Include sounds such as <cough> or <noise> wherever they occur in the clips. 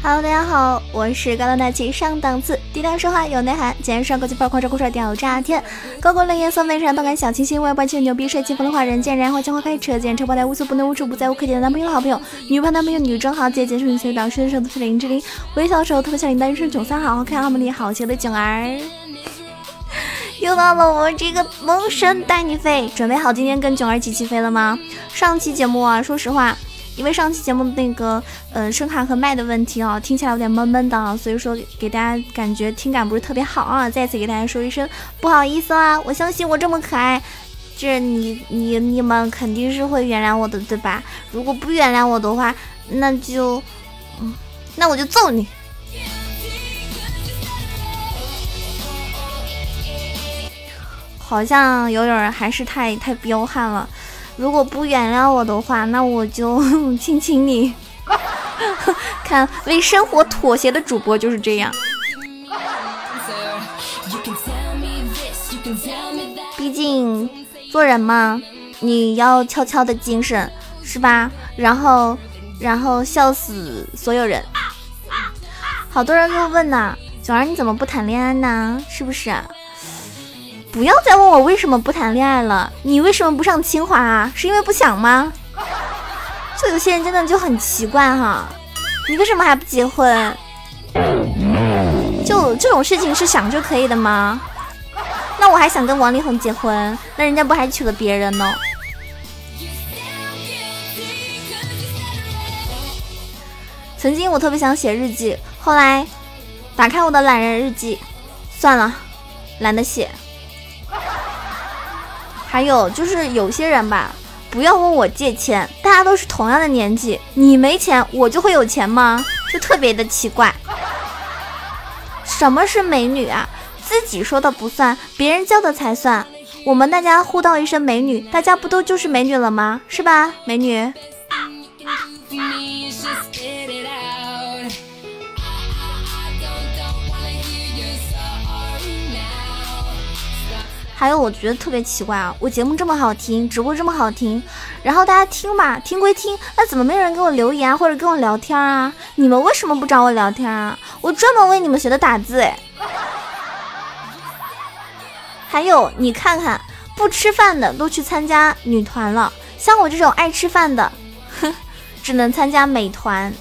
Hello，大家好，我是高端大气上档次、低调奢华有内涵、简约帅、国际范、狂拽酷帅屌炸天、高冷冷颜色美闪动感小清新、外观气牛逼帅气风的话人见人爱，花开车见车爆胎无所不能无处不在无可替代男朋友好朋友、女朋友男朋友女装豪杰、结束你随表示的都是林志玲，微笑手特别像林丹生囧三好好看好美丽好邪的囧儿。又到了我这个萌神带你飞，准备好今天跟囧儿一起起飞了吗？上期节目啊，说实话。因为上期节目那个，呃，声卡和麦的问题啊，听起来有点闷闷的，所以说给大家感觉听感不是特别好啊。再次给大家说一声不好意思啊。我相信我这么可爱，这你你你们肯定是会原谅我的，对吧？如果不原谅我的话，那就，嗯，那我就揍你。好像有点还是太太彪悍了。如果不原谅我的话，那我就 <laughs> 亲亲你。<laughs> 看为生活妥协的主播就是这样。毕竟做人嘛，你要悄悄的精神，是吧？然后，然后笑死所有人。好多人都问呐，九儿你怎么不谈恋爱呢？是不是？不要再问我为什么不谈恋爱了，你为什么不上清华啊？是因为不想吗？就有些人真的就很奇怪哈，你为什么还不结婚？就这种事情是想就可以的吗？那我还想跟王力宏结婚，那人家不还娶了别人呢？曾经我特别想写日记，后来打开我的懒人日记，算了，懒得写。还有就是有些人吧，不要问我借钱，大家都是同样的年纪，你没钱，我就会有钱吗？就特别的奇怪。什么是美女啊？自己说的不算，别人叫的才算。我们大家互道一声美女，大家不都就是美女了吗？是吧，美女？还有，我觉得特别奇怪啊！我节目这么好听，直播这么好听，然后大家听吧，听归听，那怎么没有人给我留言或者跟我聊天啊？你们为什么不找我聊天啊？我专门为你们学的打字哎！<laughs> 还有，你看看，不吃饭的都去参加女团了，像我这种爱吃饭的，哼，只能参加美团。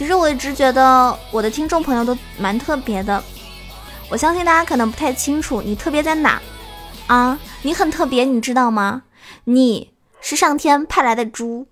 其实我一直觉得我的听众朋友都蛮特别的，我相信大家可能不太清楚你特别在哪啊？你很特别，你知道吗？你是上天派来的猪。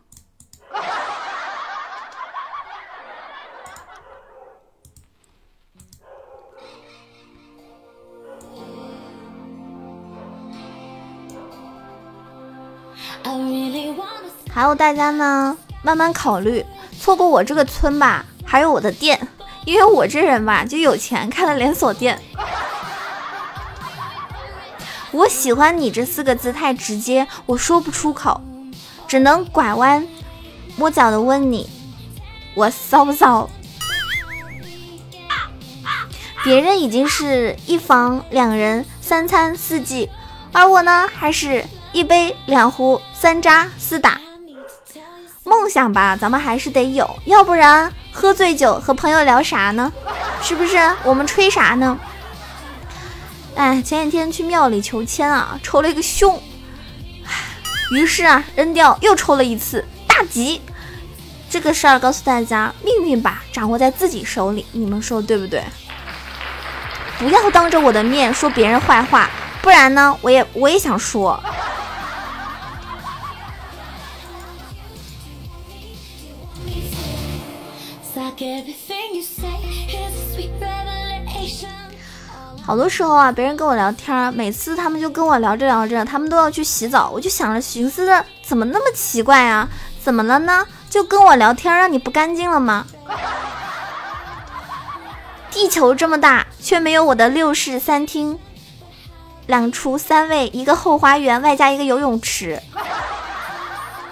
还有大家呢，慢慢考虑。错过我这个村吧，还有我的店，因为我这人吧就有钱，开了连锁店。我喜欢你这四个字太直接，我说不出口，只能拐弯抹角的问你，我骚不骚？别人已经是一房两人三餐四季，而我呢，还是一杯两壶三扎四打。想吧，咱们还是得有，要不然喝醉酒和朋友聊啥呢？是不是？我们吹啥呢？哎，前几天去庙里求签啊，抽了一个凶，于是啊，扔掉又抽了一次大吉。这个事儿告诉大家，命运吧，掌握在自己手里，你们说对不对？不要当着我的面说别人坏话，不然呢，我也我也想说。好多时候啊，别人跟我聊天，每次他们就跟我聊着聊着，他们都要去洗澡，我就想着寻思着，怎么那么奇怪啊？怎么了呢？就跟我聊天，让你不干净了吗？地球这么大，却没有我的六室三厅，两厨三卫，一个后花园，外加一个游泳池。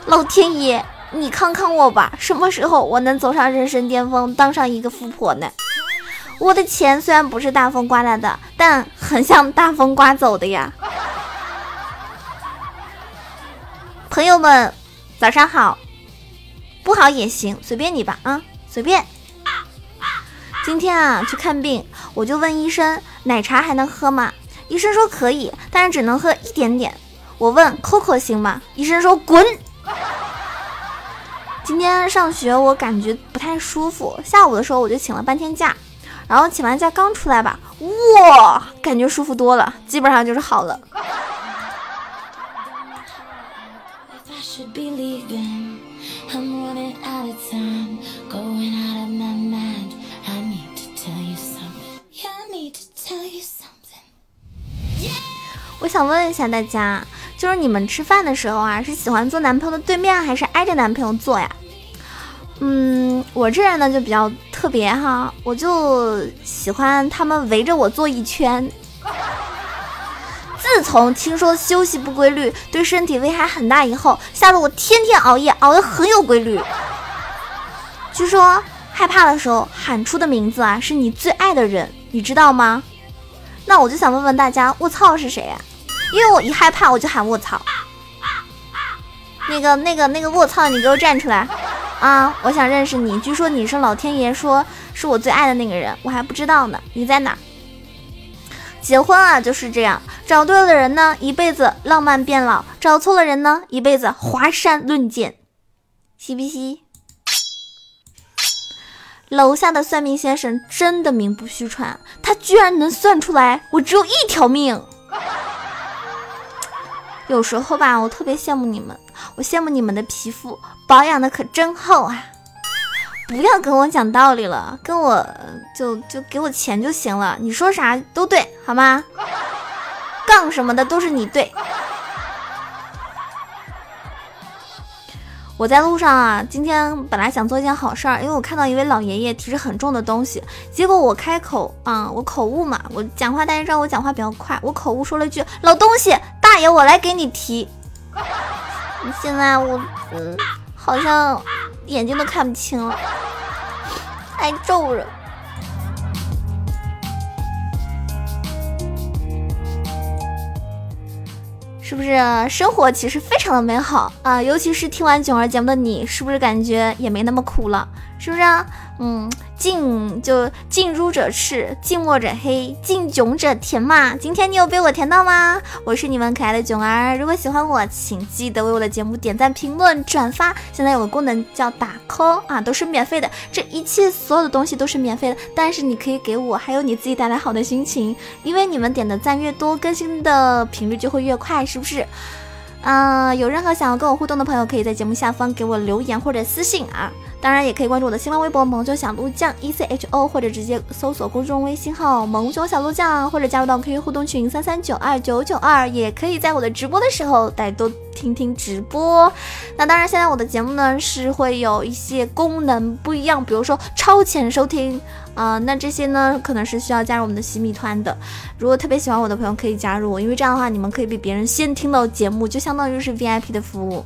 老天爷！你看看我吧，什么时候我能走上人生巅峰，当上一个富婆呢？我的钱虽然不是大风刮来的，但很像大风刮走的呀。<laughs> 朋友们，早上好，不好也行，随便你吧啊，随便。今天啊去看病，我就问医生，奶茶还能喝吗？医生说可以，但是只能喝一点点。我问 Coco 行吗？医生说滚。今天上学我感觉不太舒服，下午的时候我就请了半天假，然后请完假刚出来吧，哇，感觉舒服多了，基本上就是好了。我想问一下大家。就是你们吃饭的时候啊，是喜欢坐男朋友的对面，还是挨着男朋友坐呀？嗯，我这人呢就比较特别哈，我就喜欢他们围着我坐一圈。自从听说休息不规律对身体危害很大以后，吓得我天天熬夜，熬得很有规律。据说害怕的时候喊出的名字啊，是你最爱的人，你知道吗？那我就想问问大家，卧槽是谁呀？因为我一害怕我就喊卧槽，那个那个那个卧槽，你给我站出来啊！我想认识你，据说你是老天爷说是我最爱的那个人，我还不知道呢。你在哪？结婚啊就是这样，找对了的人呢，一辈子浪漫变老；找错了人呢，一辈子华山论剑。嘻不嘻？楼下的算命先生真的名不虚传，他居然能算出来我只有一条命。<laughs> 有时候吧，我特别羡慕你们，我羡慕你们的皮肤保养的可真厚啊！不要跟我讲道理了，跟我就就给我钱就行了，你说啥都对，好吗？杠什么的都是你对。我在路上啊，今天本来想做一件好事儿，因为我看到一位老爷爷提着很重的东西，结果我开口啊，我口误嘛，我讲话大家知道我讲话比较快，我口误说了一句老东西，大爷我来给你提。现在我嗯，好像眼睛都看不清了，还皱了。是不是生活其实非常的美好啊？尤其是听完囧儿节目的你，是不是感觉也没那么苦了？是不是啊？嗯。近就近朱者赤，近墨者黑，近囧者甜嘛。今天你有被我甜到吗？我是你们可爱的囧儿。如果喜欢我，请记得为我的节目点赞、评论、转发。现在有个功能叫打 call 啊，都是免费的。这一切所有的东西都是免费的，但是你可以给我还有你自己带来好的心情，因为你们点的赞越多，更新的频率就会越快，是不是？嗯，有任何想要跟我互动的朋友，可以在节目下方给我留言或者私信啊。当然，也可以关注我的新浪微博“萌九小鹿酱 E C H O”，或者直接搜索公众微信号“萌九小鹿酱”，或者加入到 QQ 互动群三三九二九九二。也可以在我的直播的时候来多听听直播。那当然，现在我的节目呢是会有一些功能不一样，比如说超前收听啊，那这些呢可能是需要加入我们的洗米团的。如果特别喜欢我的朋友可以加入我，因为这样的话你们可以比别人先听到节目，就相当于是 VIP 的服务。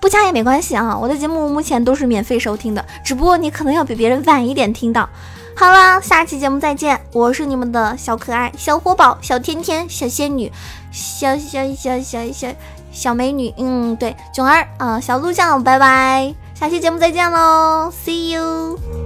不加也没关系啊，我的节目目前都是免费收听的，只不过你可能要比别人晚一点听到。好了，下期节目再见，我是你们的小可爱、小活宝、小天天、小仙女、小小小小小小美女，嗯，对，囧儿啊，小鹿酱，拜拜，下期节目再见喽，See you。